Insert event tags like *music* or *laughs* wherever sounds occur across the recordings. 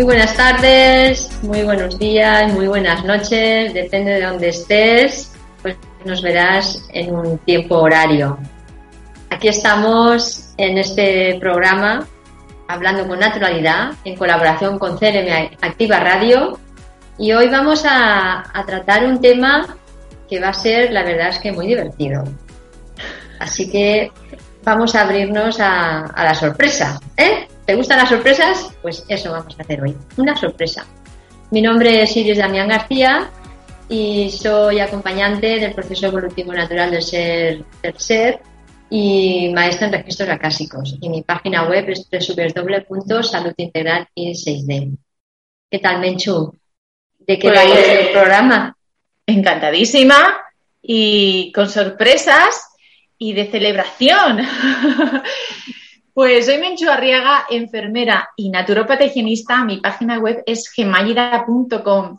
Muy buenas tardes, muy buenos días, muy buenas noches, depende de dónde estés, pues nos verás en un tiempo horario. Aquí estamos en este programa hablando con naturalidad en colaboración con CRM Activa Radio y hoy vamos a, tratar un tema que va a ser, la verdad es que muy divertido. Así que vamos a abrirnos a la sorpresa. ¿eh? ¿Te gustan las sorpresas? Pues eso vamos a hacer hoy, una sorpresa. Mi nombre es Iris Damián García y soy acompañante del proceso evolutivo natural del ser, del ser y maestra en registros acásicos. Y mi página web es www.saludintegral y 6D. ¿Qué tal, Menchu? ¿De qué va pues, el programa? Encantadísima y con sorpresas y de celebración. *laughs* pues soy Menchu Arriaga, enfermera y naturópata. Mi página web es gemayida.com.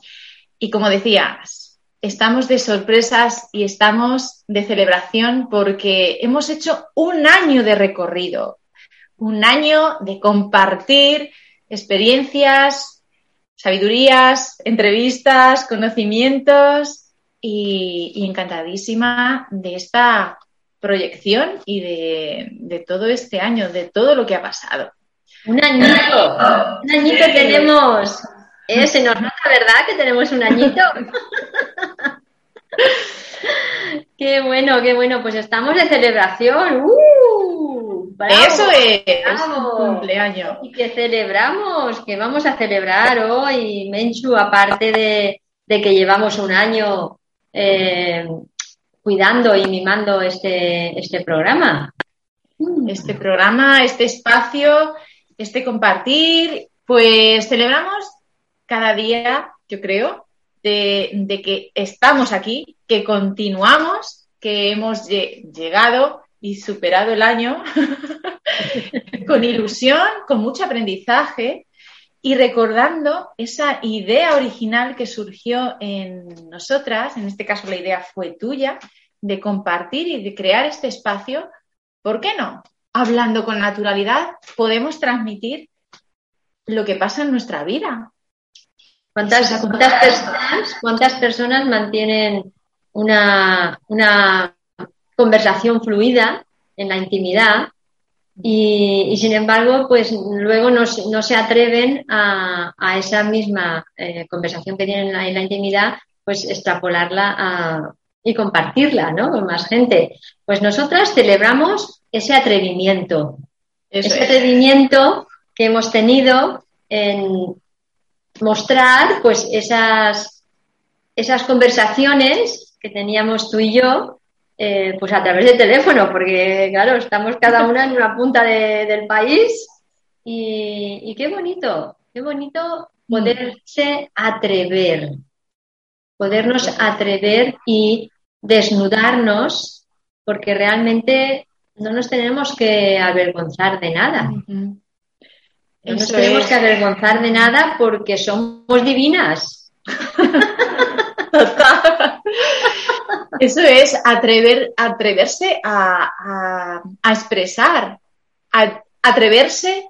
Y como decías, estamos de sorpresas y estamos de celebración porque hemos hecho un año de recorrido, un año de compartir experiencias, sabidurías, entrevistas, conocimientos y, encantadísima de esta proyección y de, todo este año, de todo lo que ha pasado. Un añito, un añito tenemos. ¿Eh? Se nos nota, ¿verdad? Que tenemos un añito. *laughs* qué bueno, qué bueno. Pues estamos de celebración. ¡Uh! Eso es, cumpleaños. Y que celebramos, que vamos a celebrar hoy, Menchu, aparte de, que llevamos un año eh, cuidando y mimando este, este programa. Este programa, este espacio, este compartir, pues celebramos cada día, yo creo, de, que estamos aquí, que continuamos, que hemos llegado y superado el año *laughs* con ilusión, con mucho aprendizaje y recordando esa idea original que surgió en nosotras, en este caso la idea fue tuya, de compartir y de crear este espacio, ¿por qué no? Hablando con naturalidad, podemos transmitir lo que pasa en nuestra vida, ¿Cuántas, personas, ¿Cuántas personas mantienen una, conversación fluida en la intimidad y, sin embargo, pues luego no, se atreven a, esa misma eh, conversación que tienen en la, intimidad, pues extrapolarla y compartirla ¿no? con más gente. Pues nosotras celebramos ese atrevimiento, ese atrevimiento que hemos tenido en, mostrar pues esas, esas conversaciones que teníamos tú y yo eh, pues a través del teléfono, porque claro, estamos cada *laughs* una en una punta del país y, qué bonito, qué bonito poderse atrever, podernos atrever y desnudarnos, porque realmente no nos tenemos que avergonzar de nada. No nos tenemos que avergonzar de nada porque somos divinas. *laughs* *laughs* Eso es atrever, atreverse a, expresar, a, atreverse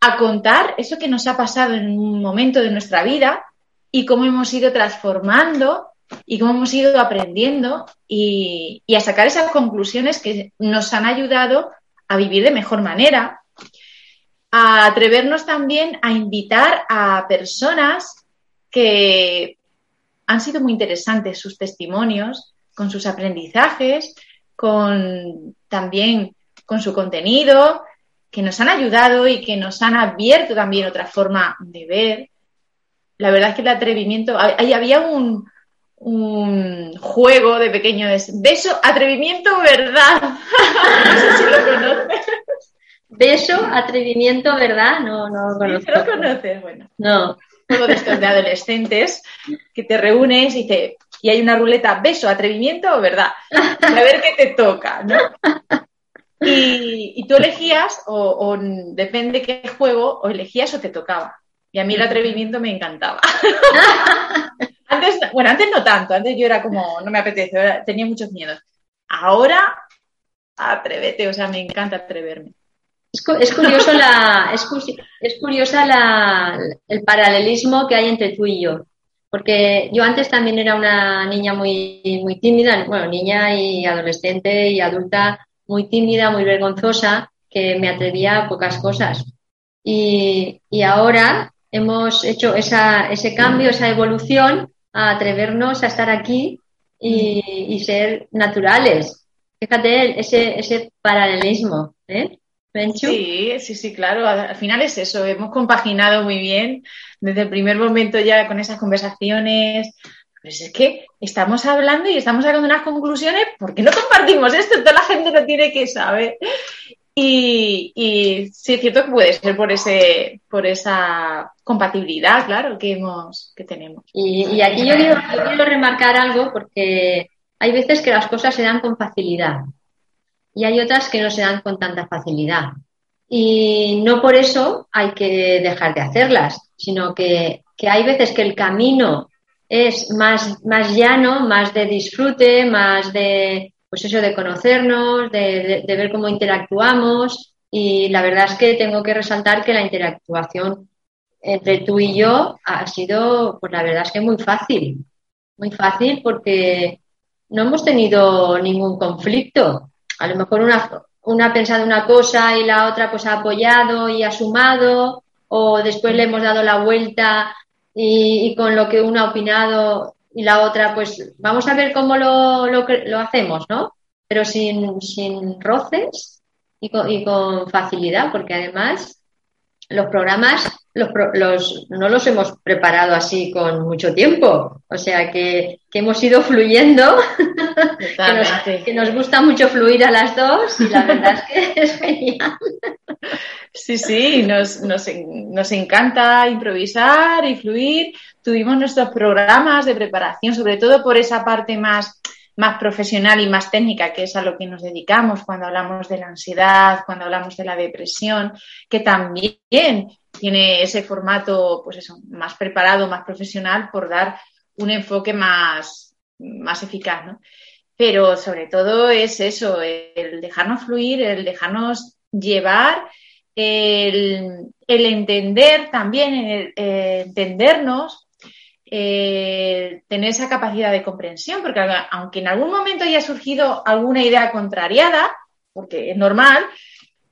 a contar eso que nos ha pasado en un momento de nuestra vida y cómo hemos ido transformando y cómo hemos ido aprendiendo y a sacar esas conclusiones que nos han ayudado a vivir de mejor manera, a atrevernos también a invitar a personas que han sido muy interesantes sus testimonios, con sus aprendizajes, con también con su contenido, que nos han ayudado y que nos han abierto también otra forma de ver. La verdad es que el atrevimiento, ahí había un, un juego de pequeños beso, atrevimiento, verdad. *laughs* no sé si lo conoces. Beso, atrevimiento, ¿verdad? No, no lo conozco. ¿No lo conoces? Bueno. No. Juego de de adolescentes que te reúnes y dice, y hay una ruleta, beso, atrevimiento o verdad. A ver qué te toca, ¿no? Y, tú elegías, o, depende qué juego, o elegías o te tocaba. Y a mí el atrevimiento me encantaba. *laughs* antes, bueno, antes no tanto, antes yo era como, no me apetece, tenía muchos miedos. Ahora, atrévete, o sea, me encanta atreverme. Es, curioso la, es, curiosa la, el paralelismo que hay entre tú y yo. Porque yo antes también era una niña muy, muy tímida, bueno, niña y adolescente y adulta muy tímida, muy vergonzosa, que me atrevía a pocas cosas. Y, ahora hemos hecho esa, ese cambio, esa evolución a atrevernos a estar aquí y, y ser naturales. Fíjate ese, ese paralelismo, ¿eh? Sí, sí, sí, claro. Al final es eso. Hemos compaginado muy bien desde el primer momento ya con esas conversaciones. Pues es que estamos hablando y estamos sacando unas conclusiones. ¿Por qué no compartimos esto? Toda la gente lo tiene que saber. Y, y sí es cierto que puede ser por ese, por esa compatibilidad, claro, que hemos, que tenemos. Y, aquí yo quiero, yo quiero remarcar algo porque hay veces que las cosas se dan con facilidad y hay otras que no se dan con tanta facilidad. Y no por eso hay que dejar de hacerlas, sino que, hay veces que el camino es más, más llano, más de disfrute, más de, pues eso, de conocernos, de, de, ver cómo interactuamos. Y la verdad es que tengo que resaltar que la interactuación entre tú y yo ha sido, pues la verdad es que muy fácil. Muy fácil porque no hemos tenido ningún conflicto a lo mejor una, una ha pensado una cosa y la otra pues ha apoyado y ha sumado, o después le hemos dado la vuelta y, con lo que una ha opinado y la otra, pues vamos a ver cómo lo, lo, lo hacemos, ¿no? Pero sin, sin roces y con, y con facilidad, porque además los programas los, los, no los hemos preparado así con mucho tiempo. O sea que, que hemos ido fluyendo, *laughs* que, nos, gusta mucho fluir a las dos y la verdad es que *laughs* es genial. Sí, sí, nos, nos, nos encanta improvisar y fluir. Tuvimos nuestros programas de preparación, sobre todo por esa parte más más profesional y más técnica, que es a lo que nos dedicamos cuando hablamos de la ansiedad, cuando hablamos de la depresión, que también tiene ese formato, pues eso, más preparado, más profesional, por dar un enfoque más, más eficaz, ¿no? Pero sobre todo es eso, el dejarnos fluir, el dejarnos llevar, el, entender también, el, entendernos eh, tener esa capacidad de comprensión, porque aunque en algún momento haya surgido alguna idea contrariada, porque es normal,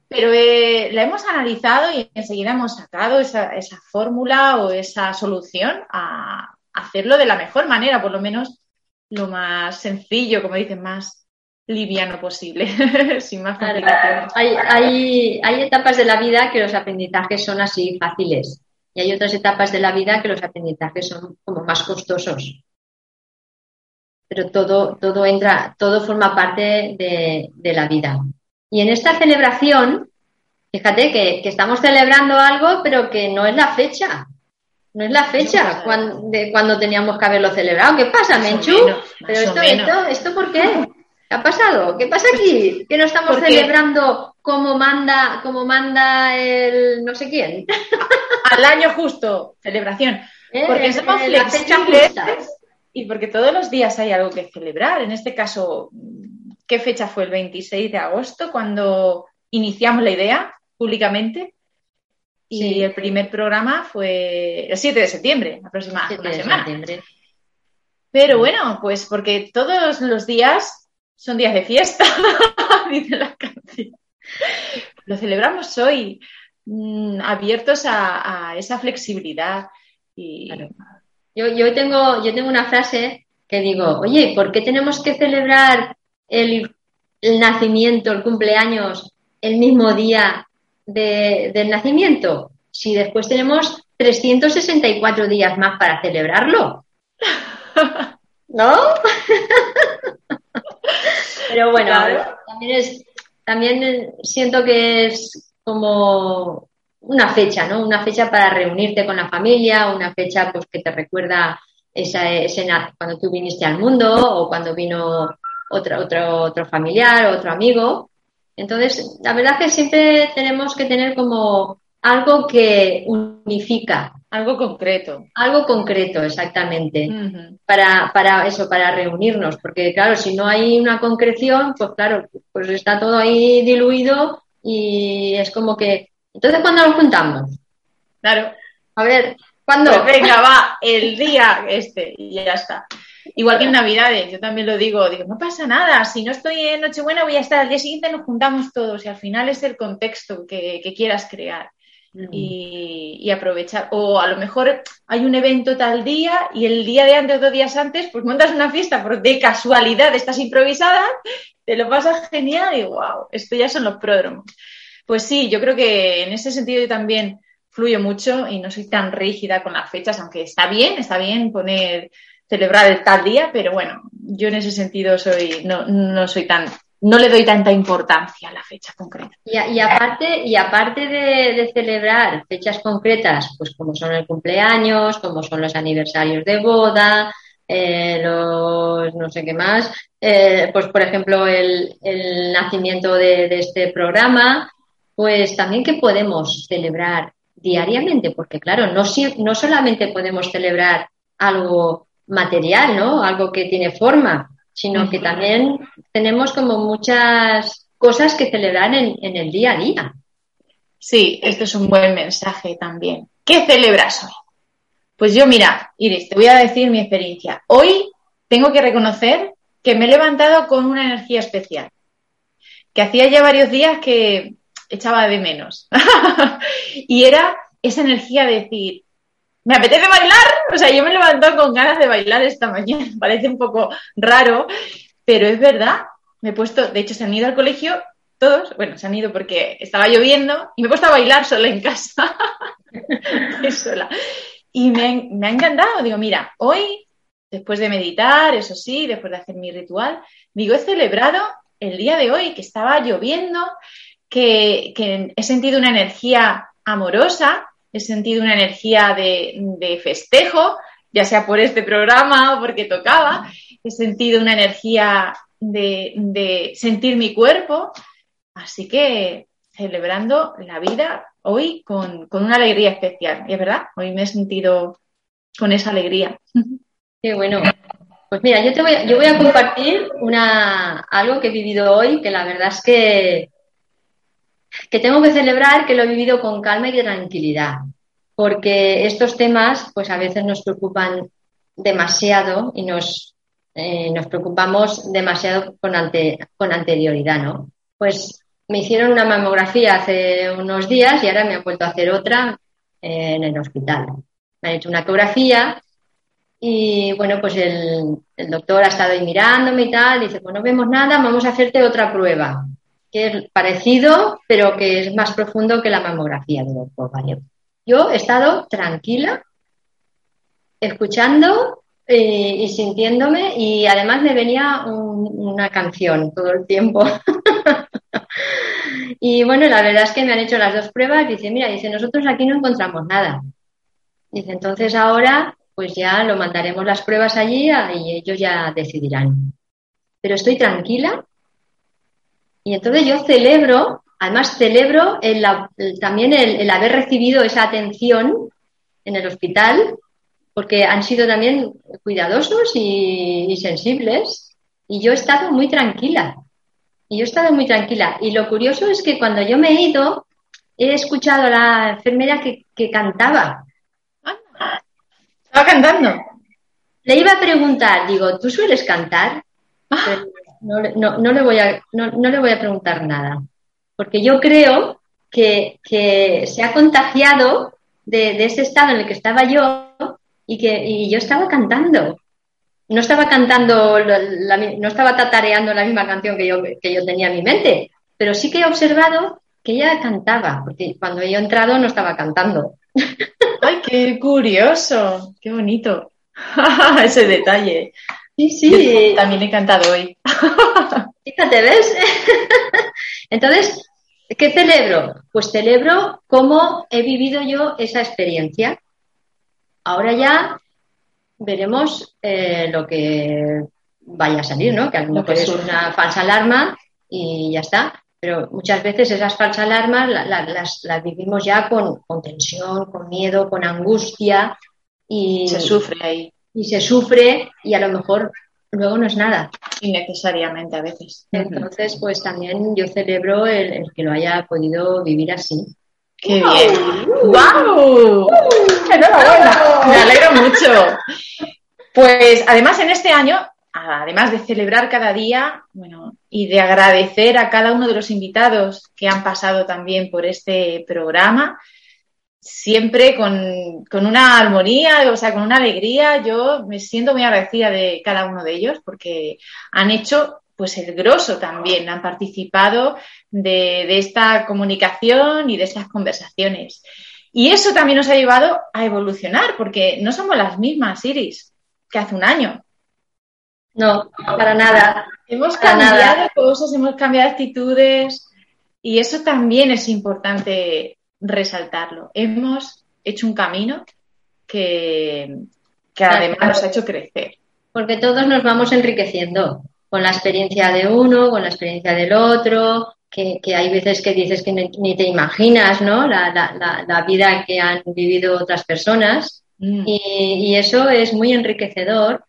pero eh, la hemos analizado y enseguida hemos sacado esa, fórmula o esa solución a hacerlo de la mejor manera, por lo menos lo más sencillo, como dicen, más liviano posible, *laughs* sin más hay, hay, hay etapas de la vida que los aprendizajes son así fáciles y hay otras etapas de la vida que los aprendizajes son como más costosos. Pero todo, todo entra, todo forma parte de, la vida. Y en esta celebración, fíjate que, estamos celebrando algo, pero que no es la fecha. No es la fecha cuando, de cuando teníamos que haberlo celebrado. ¿Qué pasa, Menchu? pero esto, esto, ¿esto por qué? *laughs* ¿Qué ha pasado? ¿Qué pasa aquí? ¿Que no estamos celebrando como manda, como manda el no sé quién? *laughs* Al año justo, celebración. Eh, porque somos flexibles y porque todos los días hay algo que celebrar. En este caso, ¿qué fecha fue? El 26 de agosto, cuando iniciamos la idea públicamente. Y el primer programa fue el 7 de septiembre, aproximadamente una semana. Pero bueno, pues porque todos los días son días de fiesta, *laughs* dice la canción. *laughs* Lo celebramos hoy, mm, abiertos a, esa flexibilidad. Y... Yo, yo, tengo, yo tengo una frase que digo, oye, ¿por qué tenemos que celebrar el, nacimiento, el cumpleaños, el mismo día del nacimiento? Si después tenemos 364 días más para celebrarlo. *laughs* ¿No? *laughs* Pero bueno, también es, también siento que es como una fecha, ¿no? Una fecha para reunirte con la familia, una fecha pues que te recuerda esa, ese, cuando tú viniste al mundo o cuando vino otro, otro, otro familiar, otro amigo. Entonces, la verdad que siempre tenemos que tener como algo que unifica. Algo concreto. Algo concreto, exactamente. para, para eso, para reunirnos. Porque claro, si no hay una concreción, pues claro, pues está todo ahí diluido y es como que, entonces, ¿cuándo nos juntamos? Claro. A ver, ¿cuándo? Pues venga, va, el día este, y ya está. Igual que en Navidades, yo también lo digo, digo, no pasa nada, si no estoy en Nochebuena voy a estar al día siguiente, nos juntamos todos y al final es el contexto que, quieras crear mm. y, aprovechar. O a lo mejor hay un evento tal día y el día de antes, dos días antes, pues montas una fiesta por de casualidad, estás improvisada, te lo pasas genial y wow, esto ya son los pródromos. Pues sí, yo creo que en ese sentido yo también fluyo mucho y no soy tan rígida con las fechas, aunque está bien, está bien poner celebrar el tal día, pero bueno, yo en ese sentido soy, no, no soy tan, no le doy tanta importancia a la fecha concreta. Y, aparte, y aparte de, celebrar fechas concretas, pues como son el cumpleaños, como son los aniversarios de boda, eh, los no sé qué más, eh, pues por ejemplo el, el nacimiento de, de, este programa, pues también que podemos celebrar diariamente, porque claro, no, no solamente podemos celebrar algo material, ¿no? Algo que tiene forma, sino que también tenemos como muchas cosas que celebrar en, en el día a día. Sí, esto es un buen mensaje también. ¿Qué celebras hoy? Pues yo, mira, Iris, te voy a decir mi experiencia. Hoy tengo que reconocer que me he levantado con una energía especial, que hacía ya varios días que echaba de menos. *laughs* y era esa energía de decir, me apetece bailar. O sea, yo me levanto con ganas de bailar esta mañana. *laughs* Parece un poco raro, pero es verdad. Me he puesto, de hecho, se han ido al colegio todos. Bueno, se han ido porque estaba lloviendo y me he puesto a bailar sola en casa. *laughs* sola. Y me, ha encantado. Digo, mira, hoy, después de meditar, eso sí, después de hacer mi ritual, digo, he celebrado el día de hoy que estaba lloviendo, que he sentido una energía amorosa, he sentido una energía de, festejo, ya sea por este programa o porque tocaba, he sentido una energía de, sentir mi cuerpo, así que celebrando la vida hoy con, una alegría especial. Y es verdad, hoy me he sentido con esa alegría. *laughs* Qué bueno. Pues mira, yo, te voy, yo voy a compartir una, algo que he vivido hoy, que la verdad es que que tengo que celebrar que lo he vivido con calma y tranquilidad, porque estos temas pues a veces nos preocupan demasiado y nos, eh, nos preocupamos demasiado con, con anterioridad, ¿no? Pues me hicieron una mamografía hace unos días y ahora me han vuelto a hacer otra en el hospital. Me han hecho una ecografía y bueno, pues el, el doctor ha estado ahí mirándome y tal, dice, pues no vemos nada, vamos a hacerte otra prueba que es parecido, pero que es más profundo que la mamografía del ovario. Yo he estado tranquila, escuchando eh, y sintiéndome, y además me venía una canción todo el tiempo. *laughs* y bueno, la verdad es que me han hecho las dos pruebas. Dice, mira, dice, nosotros aquí no encontramos nada. Dice, entonces ahora, pues ya lo mandaremos las pruebas allí y ellos ya decidirán. Pero estoy tranquila y entonces yo celebro, además celebro también el, haber recibido esa atención en el hospital, porque han sido también cuidadosos y, sensibles. Y yo he estado muy tranquila. Y yo he estado muy tranquila. Y lo curioso es que cuando yo me he ido, he escuchado a la enfermera que, cantaba. Estaba cantando. Le iba a preguntar, digo, ¿tú sueles cantar? Ah no, no, no, le voy a, no, le voy a preguntar nada, porque yo creo que, se ha contagiado de, ese estado en el que estaba yo y que yo estaba cantando. No estaba cantando, no estaba tatareando la misma canción que yo, que yo tenía en mi mente, pero sí que he observado que ella cantaba, porque cuando yo he entrado no estaba cantando. *laughs* ¡Ay, qué curioso! ¡Qué bonito! *laughs* Ese detalle. Sí, sí. También he cantado hoy. *laughs* Fíjate, ¿ves? *laughs* Entonces, ¿qué celebro? Pues celebro cómo he vivido yo esa experiencia. Ahora ya veremos eh, lo que vaya a salir, ¿no? Que a lo mejor es una falsa alarma y ya está. Pero muchas veces esas falsas alarmas las, vivimos ya con, con, tensión, con miedo, con angustia y se sufre ahí y se sufre y a lo mejor luego no es nada. Innecesariamente a veces. Entonces, pues también yo celebro el, que lo haya podido vivir así. ¡Qué bien! ¡Wow! ¡Enhorabuena! Me alegro mucho. Pues además en este año, además de celebrar cada día, bueno, y de agradecer a cada uno de los invitados que han pasado también por este programa, siempre con, con, una armonía, o sea, con una alegría. Yo me siento muy agradecida de cada uno de ellos porque han hecho pues el grosso también, han participado de, de esta comunicación y de estas conversaciones. Y eso también nos ha llevado a evolucionar, porque no somos las mismas, Iris, que hace un año. No, para nada. Hemos cambiado cosas, hemos cambiado actitudes y eso también es importante resaltarlo. Hemos hecho un camino que, además nos ha hecho crecer. Porque todos nos vamos enriqueciendo con la experiencia de uno, con la experiencia del otro, que, hay veces que dices que ni, te imaginas, ¿no? La, vida que han vivido otras personas. Mm. Y, eso es muy enriquecedor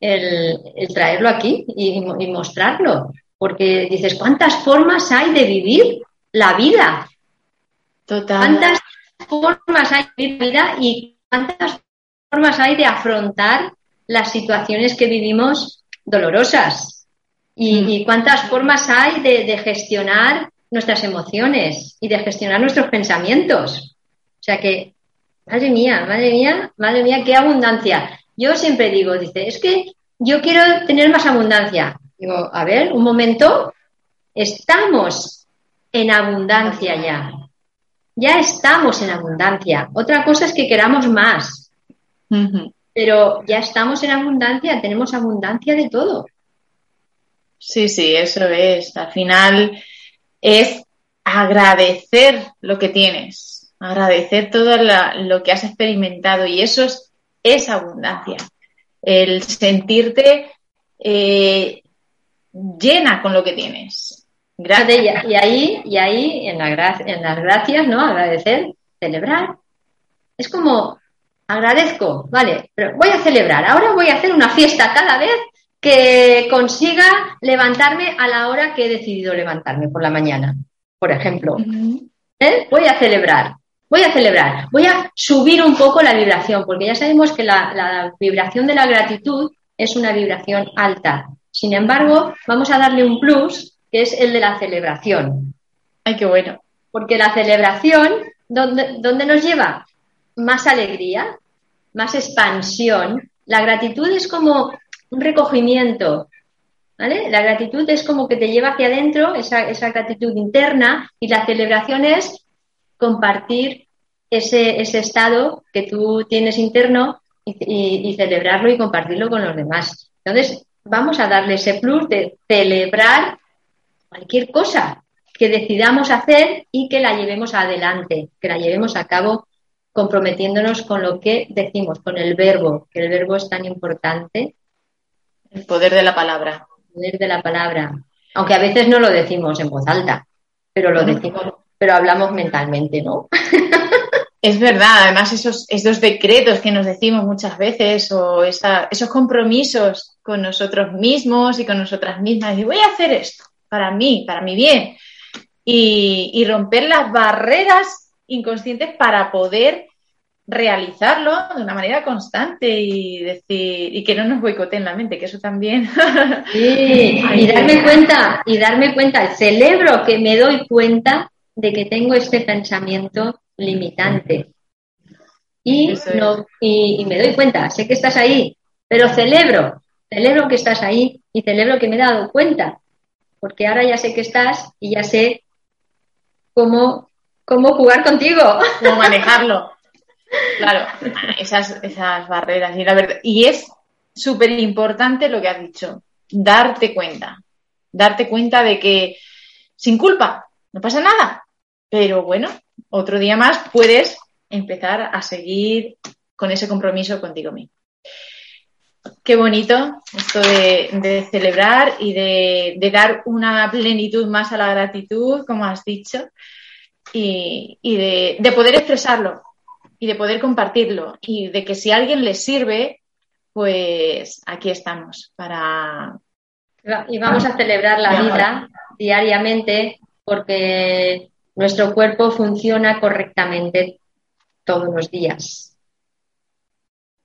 el, traerlo aquí y, y, mostrarlo. Porque dices, ¿cuántas formas hay de vivir la vida? ¿Cuántas formas hay de vida y cuántas formas hay de afrontar las situaciones que vivimos dolorosas? ¿Y, mm. cuántas formas hay de, gestionar nuestras emociones y de gestionar nuestros pensamientos? O sea que, madre mía, madre mía, madre mía, qué abundancia. Yo siempre digo, dice, es que yo quiero tener más abundancia. Digo, a ver, un momento, estamos en abundancia ya ya estamos en abundancia. Otra cosa es que queramos más. Pero ya estamos en abundancia, tenemos abundancia de todo. Sí, sí, eso es. Al final es agradecer lo que tienes, agradecer todo lo que has experimentado y eso es, abundancia. El sentirte eh, llena con lo que tienes. Gracias. Y ahí, y ahí en, la en las gracias, ¿no? Agradecer, celebrar. Es como, agradezco, vale, pero voy a celebrar. Ahora voy a hacer una fiesta cada vez que consiga levantarme a la hora que he decidido levantarme por la mañana, por ejemplo. ¿Eh? Voy a celebrar, voy a celebrar, voy a subir un poco la vibración, porque ya sabemos que la, la vibración de la gratitud es una vibración alta. Sin embargo, vamos a darle un plus que es el de la celebración. Ay, qué bueno. Porque la celebración, ¿dónde, nos lleva? Más alegría, más expansión. La gratitud es como un recogimiento, ¿vale? La gratitud es como que te lleva hacia adentro, esa, esa gratitud interna, y la celebración es compartir ese, ese estado que tú tienes interno y, y, celebrarlo y compartirlo con los demás. Entonces, vamos a darle ese plus de celebrar cualquier cosa que decidamos hacer y que la llevemos adelante, que la llevemos a cabo comprometiéndonos con lo que decimos, con el verbo, que el verbo es tan importante. El poder de la palabra. El poder de la palabra. Aunque a veces no lo decimos en voz alta, pero lo decimos, pero hablamos mentalmente, ¿no? *laughs* Es verdad, además esos, esos decretos que nos decimos muchas veces o esos compromisos con nosotros mismos y con nosotras mismas, y voy a hacer esto, para mí, para mi bien. Y, romper las barreras inconscientes para poder realizarlo de una manera constante y decir y que no nos boicoteen la mente, que eso también. Sí, *laughs* y darme cuenta, y darme cuenta, celebro que me doy cuenta de que tengo este pensamiento limitante. Y, no, y, y, me doy cuenta, sé que estás ahí, pero celebro, celebro que estás ahí y celebro que me he dado cuenta porque ahora ya sé que estás y ya sé cómo, cómo jugar contigo. Cómo manejarlo. *laughs* Claro, esas, esas barreras. Y, la verdad, y es súper importante lo que has dicho, darte cuenta. Darte cuenta de que sin culpa, no pasa nada. Pero bueno, otro día más puedes empezar a seguir con ese compromiso contigo mismo. Qué bonito esto de, celebrar y de, dar una plenitud más a la gratitud, como has dicho, y, de, poder expresarlo y de poder compartirlo y de que si a alguien le sirve, pues aquí estamos para... Y vamos a celebrar la vida diariamente porque nuestro cuerpo funciona correctamente todos los días.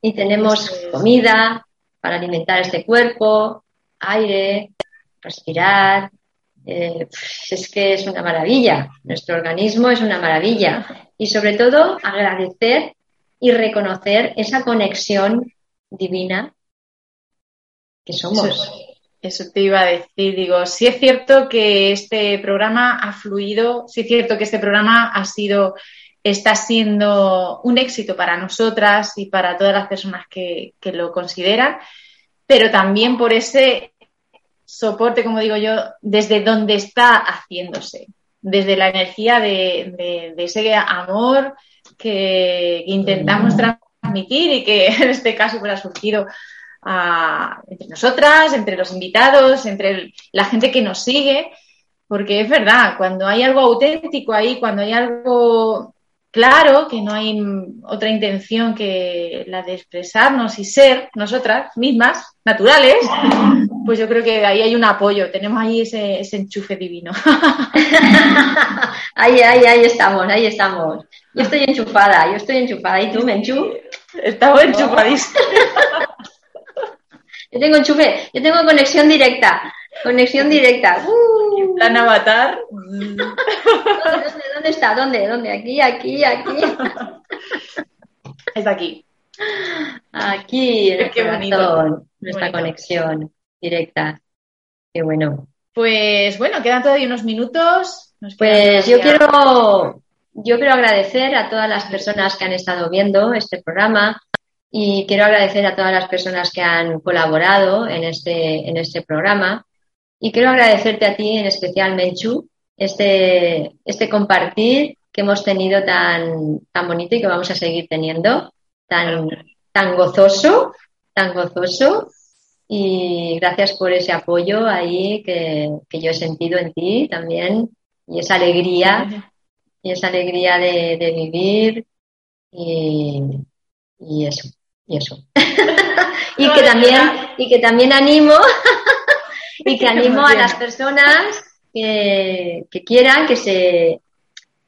Y tenemos comida para alimentar este cuerpo, aire, respirar. Eh, es que es una maravilla. Nuestro organismo es una maravilla. Y sobre todo agradecer y reconocer esa conexión divina que somos. Eso, te iba a decir, digo, sí es cierto que este programa ha fluido, sí es cierto que este programa ha sido, está siendo un éxito para nosotras y para todas las personas que, lo consideran, pero también por ese soporte, como digo yo, desde donde está haciéndose, desde la energía de, ese amor que, intentamos transmitir y que *laughs* en este caso pues, ha surgido entre nosotras, entre los invitados, entre la gente que nos sigue, porque es verdad, cuando hay algo auténtico ahí, cuando hay algo claro, que no hay otra intención que la de expresarnos y ser nosotras mismas, naturales, pues yo creo que ahí hay un apoyo, tenemos ahí ese, enchufe divino. *laughs* ahí, ahí, ahí estamos, ahí estamos. Yo estoy enchufada, yo estoy enchufada. ¿Y tú, Menchu? Estamos enchufadísimos. *laughs* Yo tengo enchufe, yo tengo conexión directa. Conexión directa. Uh. Plan avatar. ¿Dónde, ¿Dónde, está? ¿Dónde? ¿Dónde? Aquí, aquí, aquí. Es aquí. Aquí, en Qué bonito. nuestra conexión directa. Qué bueno. Pues bueno, quedan todavía unos minutos. pues yo quiero, yo quiero agradecer a todas las personas que han estado viendo este programa, y quiero agradecer a todas las personas que han colaborado en este, en este programa. Y quiero agradecerte a ti en especial, Menchu, este, este compartir que hemos tenido tan, tan bonito y que vamos a seguir teniendo, tan, tan gozoso, tan gozoso. Y gracias por ese apoyo ahí que, que yo he sentido en ti también y esa alegría, y esa alegría de, de vivir y, y eso y eso. *laughs* y que también, y que también animo, *laughs* y que animo a las personas que, quieran que se,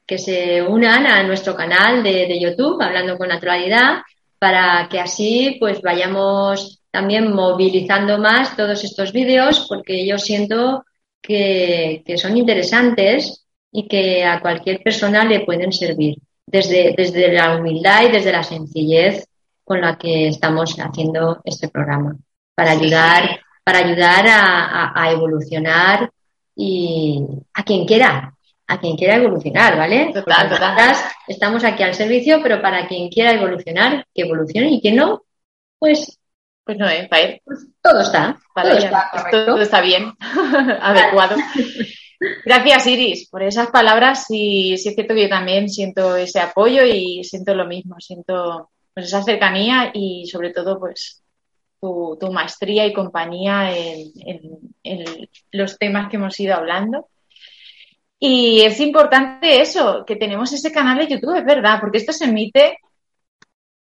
que se unan a nuestro canal de, de, YouTube, Hablando con Naturalidad, para que así pues vayamos también movilizando más todos estos vídeos, porque yo siento que, que son interesantes y que a cualquier persona le pueden servir, desde, desde la humildad y desde la sencillez con la que estamos haciendo este programa, para ayudar, para ayudar a, evolucionar y a quien quiera, a quien quiera evolucionar, ¿vale? Estamos aquí al servicio, pero para quien quiera evolucionar, que evolucione y quien no, pues pues no, ¿eh? Para pues todo está. todo, está todo, está bien, *laughs* adecuado. Gracias, Iris, por esas palabras. Y sí es cierto que yo también siento ese apoyo y siento lo mismo. Siento pues esa cercanía y sobre todo pues tu, maestría y compañía en, los temas que hemos ido hablando. Y es importante eso, que tenemos ese canal de YouTube, es verdad, porque esto se emite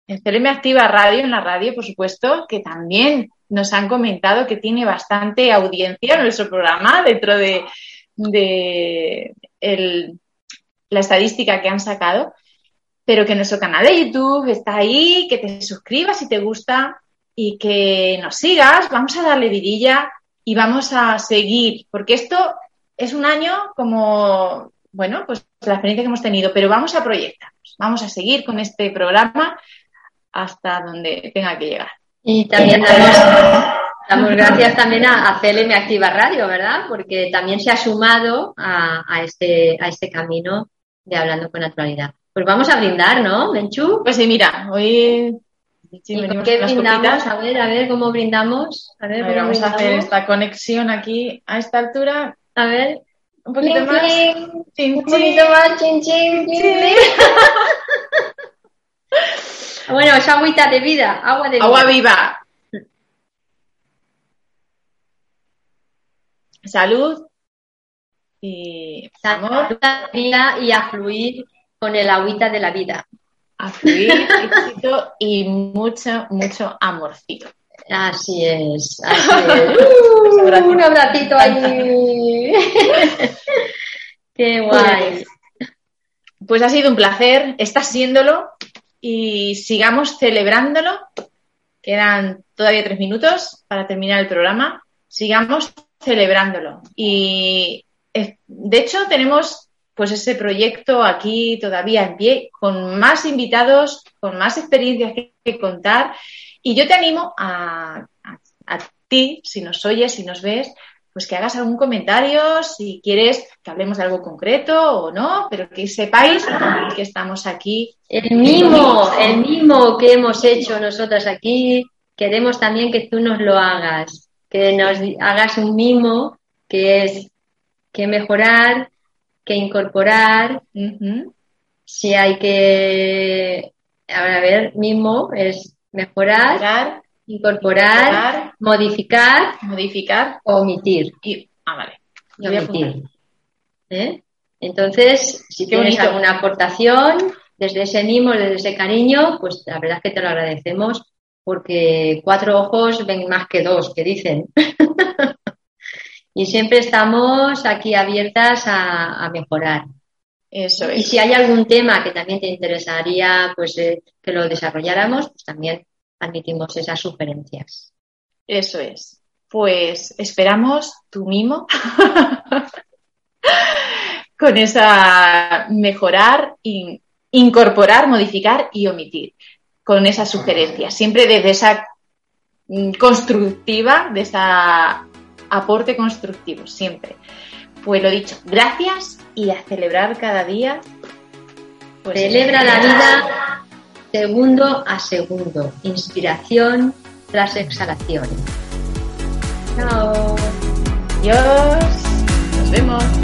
en CLM Activa Radio, en la radio, por supuesto, que también nos han comentado que tiene bastante audiencia nuestro programa dentro de, la estadística que han sacado pero que nuestro canal de YouTube está ahí, que te suscribas si te gusta y que nos sigas. Vamos a darle vidilla y vamos a seguir, porque esto es un año como, bueno, pues la experiencia que hemos tenido, pero vamos a proyectarnos, vamos a seguir con este programa hasta donde tenga que llegar. Y también damos, gracias también a, CLM Activa Radio, ¿verdad? Porque también se ha sumado a, a, este, a este camino de Hablando con Naturalidad. Pues vamos a brindar, ¿no, Menchu? Pues sí, mira, hoy... ¿Y qué brindamos? A ver, a ver cómo brindamos. A ver, vamos a hacer esta conexión aquí a esta altura. A ver. Un poquito más. un poquito más. Chin, chin, *laughs* bueno, es agüita de vida, agua de vida. Agua viva. Salud y amor. y a fluir con el agüita de la vida. A fluir, éxito y mucho, mucho amorcito. Así es, así es. *laughs* un abracito ahí. *laughs* Qué guay. Pues ha sido un placer, está siéndolo y sigamos celebrándolo. Quedan todavía tres minutos para terminar el programa. Sigamos celebrándolo. Y eh, de hecho tenemos pues ese proyecto aquí todavía en pie, con más invitados, con más experiencias que, contar. Y yo te animo a, a, ti, si nos oyes, si nos ves, pues que hagas algún comentario, si quieres que hablemos de algo concreto o no, pero que sepáis que estamos aquí. El mimo, el mimo que hemos hecho nosotras aquí, queremos también que tú nos lo hagas, que nos hagas un mimo que es que mejorar, que incorporar, si hay que, a ver, mismo es mejorar, incorporar, modificar, modificar, omitir. Y, ah, vale. omitir. ¿Eh? Entonces, si tienes alguna aportación desde ese mimo, desde ese cariño, pues la verdad es que te lo agradecemos porque cuatro ojos ven más que dos, que dicen. *laughs* y siempre estamos aquí abiertas a, mejorar. Eso Y si hay algún tema que también te interesaría pues, eh, que lo desarrolláramos, pues también admitimos esas sugerencias. Eso es. Pues esperamos tu mimo *laughs* con esa mejorar, incorporar, modificar y omitir con esas sugerencias. Siempre desde esa mm, constructiva, de esa aporte constructivo, siempre. Pues lo dicho, gracias y a celebrar cada día. Pues Celebra la vida segundo a segundo, inspiración tras exhalación. Chao. Adiós. Nos vemos.